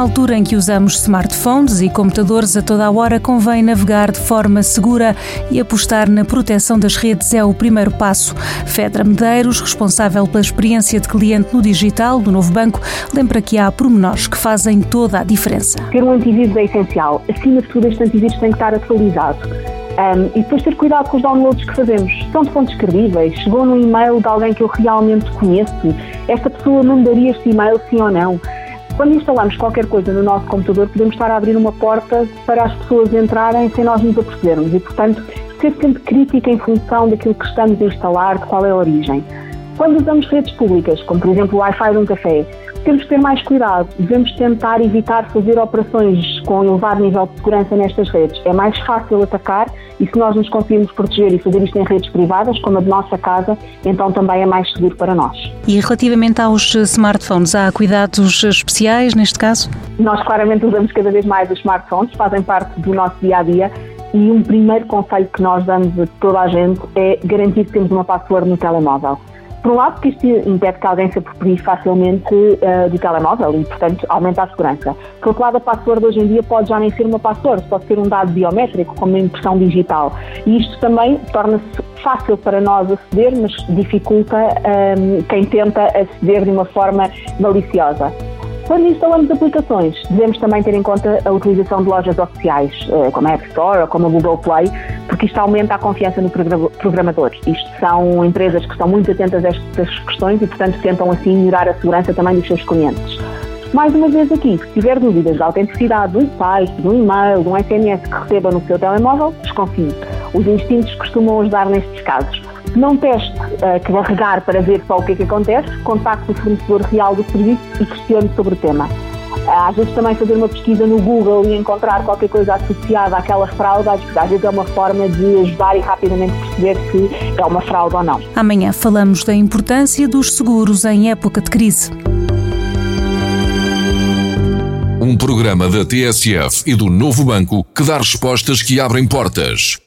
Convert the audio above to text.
Numa altura em que usamos smartphones e computadores a toda a hora, convém navegar de forma segura e apostar na proteção das redes é o primeiro passo. Fedra Medeiros, responsável pela experiência de cliente no digital do novo banco, lembra que há pormenores que fazem toda a diferença. Ter um antivírus é essencial. Acima de tudo, este antivírus tem que estar atualizado. Um, e depois ter cuidado com os downloads que fazemos. São de fontes credíveis? Chegou no e-mail de alguém que eu realmente conheço? Esta pessoa mandaria este e-mail sim ou não? Quando instalamos qualquer coisa no nosso computador, podemos estar a abrir uma porta para as pessoas entrarem sem nós nos apercebermos e, portanto, ser sempre crítica em função daquilo que estamos a instalar, de qual é a origem. Quando usamos redes públicas, como por exemplo o Wi-Fi de um café, temos que ter mais cuidado. Devemos tentar evitar fazer operações com elevado nível de segurança nestas redes. É mais fácil atacar e se nós nos conseguirmos proteger e fazer isto em redes privadas, como a de nossa casa, então também é mais seguro para nós. E relativamente aos smartphones, há cuidados especiais neste caso? Nós claramente usamos cada vez mais os smartphones, fazem parte do nosso dia a dia. E um primeiro conselho que nós damos a toda a gente é garantir que temos uma password no telemóvel. Por um lado, porque isto impede que alguém se aproprie facilmente uh, do telemóvel e, portanto, aumenta a segurança. Por outro lado, a password hoje em dia pode já nem ser uma password, pode ser um dado biométrico, como uma impressão digital. E isto também torna-se fácil para nós aceder, mas dificulta um, ehm, quem tenta aceder de uma forma maliciosa. Quando instalamos aplicações, devemos também ter em conta a utilização de lojas oficiais, eh, como a App Store ou como a Google Play, porque isto aumenta a confiança no programador. Isto são empresas que estão muito atentas a estas questões e, portanto, tentam assim melhorar a segurança também dos seus clientes. Mais uma vez aqui, se tiver dúvidas da autenticidade do site, do e-mail, um SMS que receba no seu telemóvel, desconfie. Os instintos costumam ajudar nestes casos. Se não teste uh, carregar para ver só o que é que acontece, contacte o fornecedor real do serviço e questione sobre o tema. Uh, às vezes também fazer uma pesquisa no Google e encontrar qualquer coisa associada àquela fraude, às vezes é uma forma de ajudar e rapidamente perceber se é uma fraude ou não. Amanhã falamos da importância dos seguros em época de crise. Um programa da TSF e do Novo Banco que dá respostas que abrem portas.